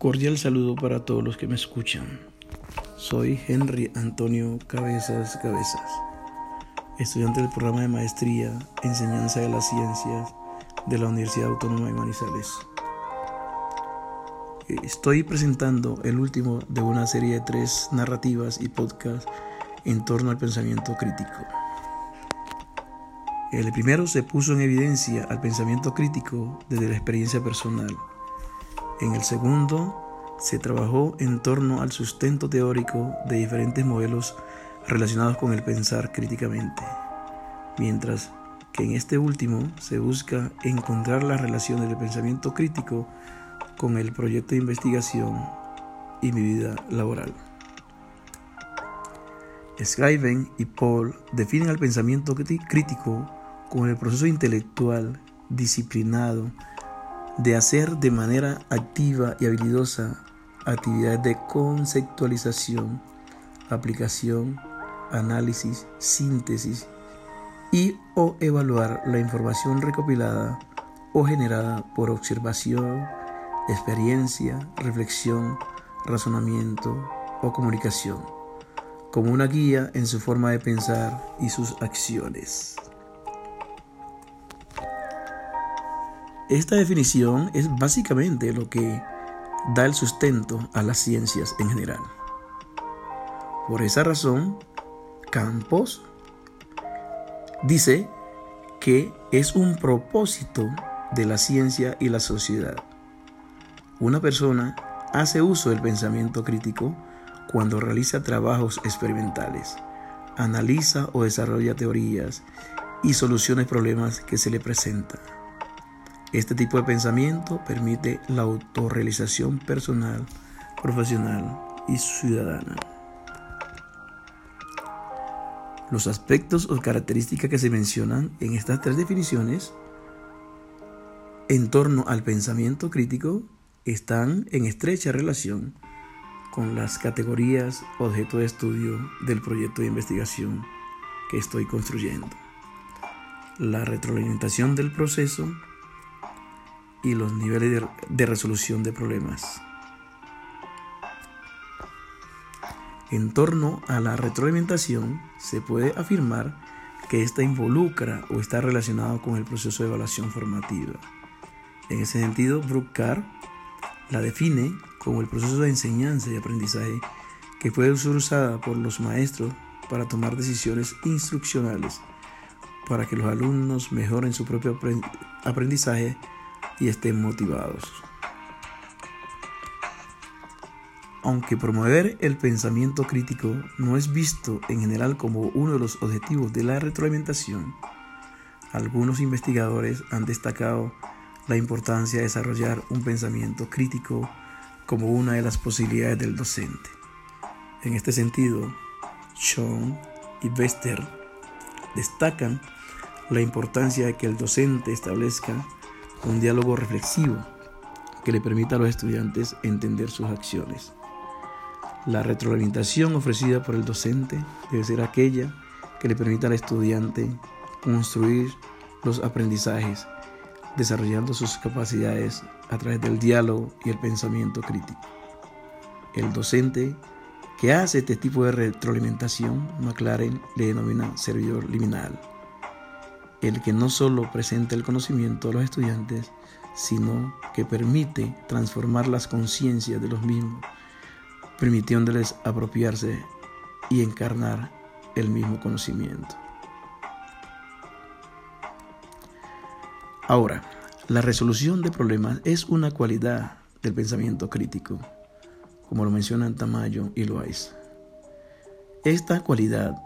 Cordial saludo para todos los que me escuchan. Soy Henry Antonio Cabezas Cabezas, estudiante del programa de maestría Enseñanza de las Ciencias de la Universidad Autónoma de Manizales. Estoy presentando el último de una serie de tres narrativas y podcasts en torno al pensamiento crítico. El primero se puso en evidencia al pensamiento crítico desde la experiencia personal en el segundo, se trabajó en torno al sustento teórico de diferentes modelos relacionados con el pensar críticamente, mientras que en este último se busca encontrar la relación del pensamiento crítico con el proyecto de investigación y mi vida laboral. Scriven y Paul definen el pensamiento crítico como el proceso intelectual disciplinado de hacer de manera activa y habilidosa actividades de conceptualización, aplicación, análisis, síntesis y o evaluar la información recopilada o generada por observación, experiencia, reflexión, razonamiento o comunicación, como una guía en su forma de pensar y sus acciones. Esta definición es básicamente lo que da el sustento a las ciencias en general. Por esa razón, Campos dice que es un propósito de la ciencia y la sociedad. Una persona hace uso del pensamiento crítico cuando realiza trabajos experimentales, analiza o desarrolla teorías y soluciona problemas que se le presentan. Este tipo de pensamiento permite la autorrealización personal, profesional y ciudadana. Los aspectos o características que se mencionan en estas tres definiciones en torno al pensamiento crítico están en estrecha relación con las categorías objeto de estudio del proyecto de investigación que estoy construyendo. La retroalimentación del proceso y los niveles de, resolución de problemas. En torno a la retroalimentación, se puede afirmar que ésta involucra o está relacionado con el proceso de evaluación formativa. En ese sentido, Bruckner la define como el proceso de enseñanza y aprendizaje que puede ser usada por los maestros para tomar decisiones instruccionales para que los alumnos mejoren su propio aprendizaje y estén motivados. Aunque promover el pensamiento crítico no es visto en general como uno de los objetivos de la retroalimentación, algunos investigadores han destacado la importancia de desarrollar un pensamiento crítico como una de las posibilidades del docente. En este sentido, Sean y Bester destacan la importancia de que el docente establezca un diálogo reflexivo que le permita a los estudiantes entender sus acciones. La retroalimentación ofrecida por el docente debe ser aquella que le permita al estudiante construir los aprendizajes, desarrollando sus capacidades a través del diálogo y el pensamiento crítico. El docente que hace este tipo de retroalimentación, McLaren le denomina servidor liminal el que no solo presenta el conocimiento a los estudiantes, sino que permite transformar las conciencias de los mismos, permitiéndoles apropiarse y encarnar el mismo conocimiento. Ahora, la resolución de problemas es una cualidad del pensamiento crítico, como lo mencionan Tamayo y Loaiza. Esta cualidad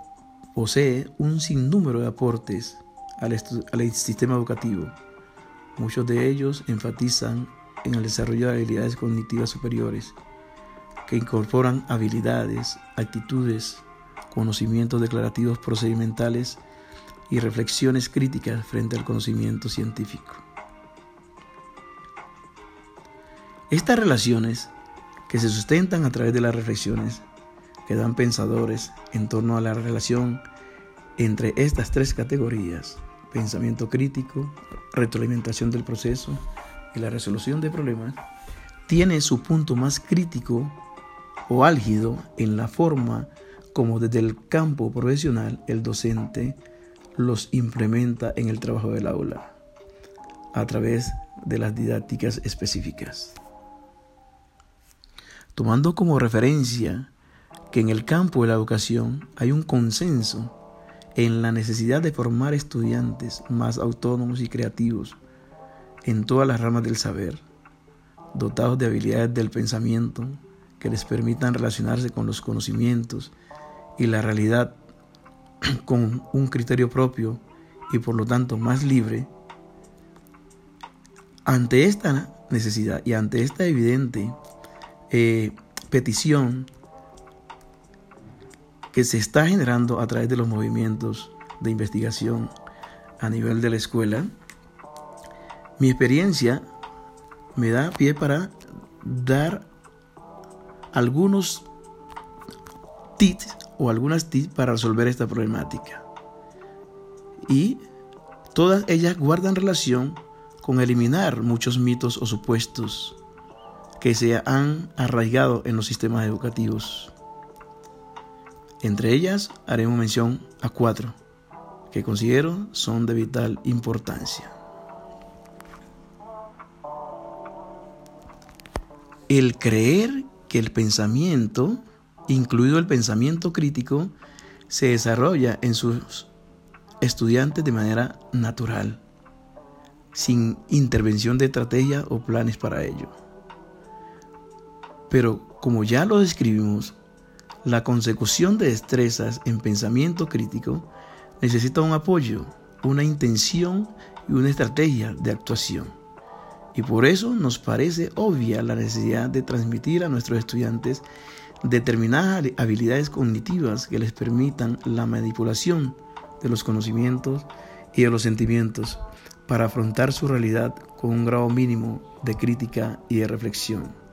posee un sinnúmero de aportes al, sistema educativo. Muchos de ellos enfatizan en el desarrollo de habilidades cognitivas superiores, que incorporan habilidades, actitudes, conocimientos declarativos procedimentales y reflexiones críticas frente al conocimiento científico. Estas relaciones, que se sustentan a través de las reflexiones que dan pensadores en torno a la relación entre estas tres categorías, pensamiento crítico, retroalimentación del proceso y la resolución de problemas, tiene su punto más crítico o álgido en la forma como desde el campo profesional el docente los implementa en el trabajo del aula a través de las didácticas específicas. Tomando como referencia que en el campo de la educación hay un consenso en la necesidad de formar estudiantes más autónomos y creativos en todas las ramas del saber, dotados de habilidades del pensamiento que les permitan relacionarse con los conocimientos y la realidad con un criterio propio y por lo tanto más libre, ante esta necesidad y ante esta evidente eh, petición que se está generando a través de los movimientos de investigación a nivel de la escuela, mi experiencia me da pie para dar algunos tips o algunas tips para resolver esta problemática. Y todas ellas guardan relación con eliminar muchos mitos o supuestos que se han arraigado en los sistemas educativos. Entre ellas haremos mención a cuatro que considero son de vital importancia. El creer que el pensamiento, incluido el pensamiento crítico, se desarrolla en sus estudiantes de manera natural sin intervención de estrategia o planes para ello. Pero como ya lo describimos, la consecución de destrezas en pensamiento crítico necesita un apoyo, una intención y una estrategia de actuación. Y por eso nos parece obvia la necesidad de transmitir a nuestros estudiantes determinadas habilidades cognitivas que les permitan la manipulación de los conocimientos y de los sentimientos para afrontar su realidad con un grado mínimo de crítica y de reflexión.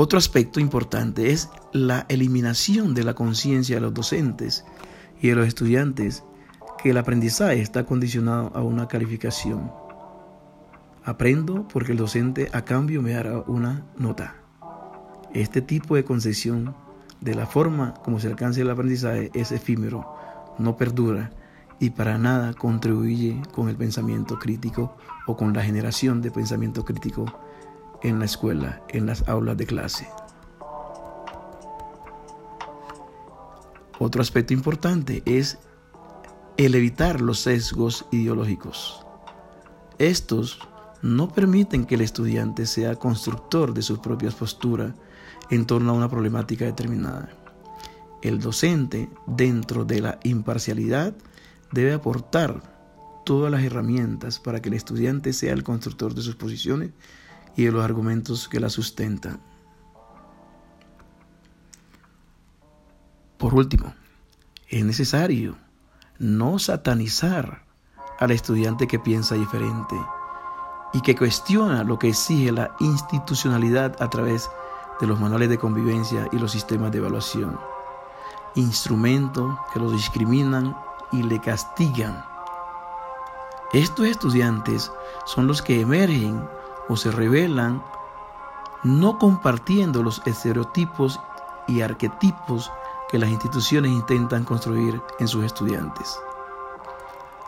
Otro aspecto importante es la eliminación de la conciencia de los docentes y de los estudiantes que el aprendizaje está condicionado a una calificación. Aprendo porque el docente a cambio me dará una nota. Este tipo de concepción de la forma como se alcanza el aprendizaje es efímero, no perdura y para nada contribuye con el pensamiento crítico o con la generación de pensamiento crítico en la escuela, en las aulas de clase. Otro aspecto importante es el evitar los sesgos ideológicos. Estos no permiten que el estudiante sea constructor de sus propias posturas en torno a una problemática determinada. El docente, dentro de la imparcialidad, debe aportar todas las herramientas para que el estudiante sea el constructor de sus posiciones y de los argumentos que la sustentan. Por último, es necesario no satanizar al estudiante que piensa diferente y que cuestiona lo que exige la institucionalidad a través de los manuales de convivencia y los sistemas de evaluación, instrumentos que los discriminan y le castigan. Estos estudiantes son los que emergen o se revelan no compartiendo los estereotipos y arquetipos que las instituciones intentan construir en sus estudiantes.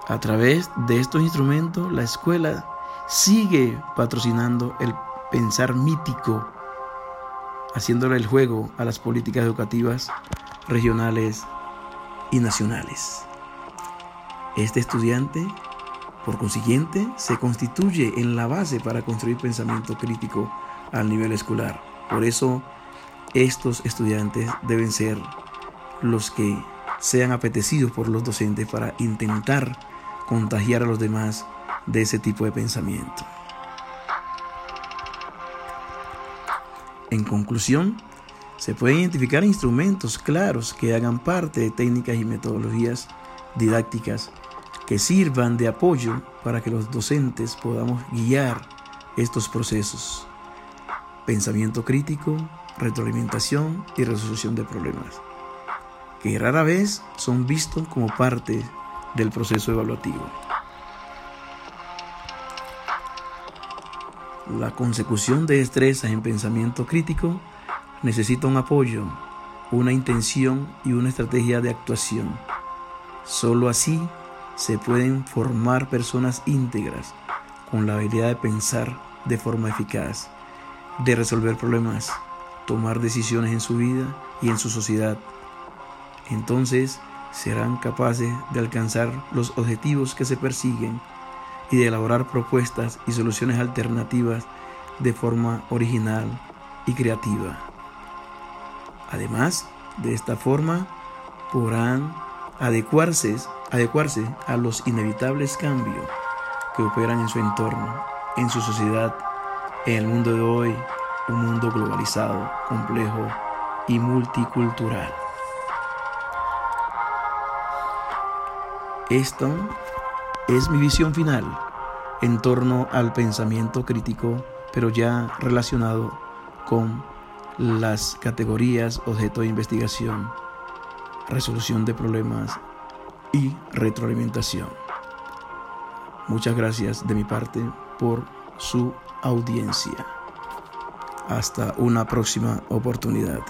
A través de estos instrumentos, la escuela sigue patrocinando el pensar mítico haciéndole el juego a las políticas educativas regionales y nacionales. Este estudiante, por consiguiente, se constituye en la base para construir pensamiento crítico al nivel escolar. Por eso, estos estudiantes deben ser los que sean apetecidos por los docentes para intentar contagiar a los demás de ese tipo de pensamiento. En conclusión, se pueden identificar instrumentos claros que hagan parte de técnicas y metodologías didácticas que sirvan de apoyo para que los docentes podamos guiar estos procesos. Pensamiento crítico, retroalimentación y resolución de problemas, que rara vez son vistos como parte del proceso evaluativo. La consecución de destrezas en pensamiento crítico necesita un apoyo, una intención y una estrategia de actuación. Solo así se pueden formar personas íntegras con la habilidad de pensar de forma eficaz, de resolver problemas, tomar decisiones en su vida y en su sociedad. Entonces serán capaces de alcanzar los objetivos que se persiguen y de elaborar propuestas y soluciones alternativas de forma original y creativa. Además, de esta forma podrán adecuarse, adecuarse a los inevitables cambios que operan en su entorno, en su sociedad, en el mundo de hoy, un mundo globalizado, complejo y multicultural. Esto es mi visión final en torno al pensamiento crítico, pero ya relacionado con las categorías objeto de investigación, resolución de problemas y retroalimentación. Muchas gracias de mi parte por su audiencia. Hasta una próxima oportunidad.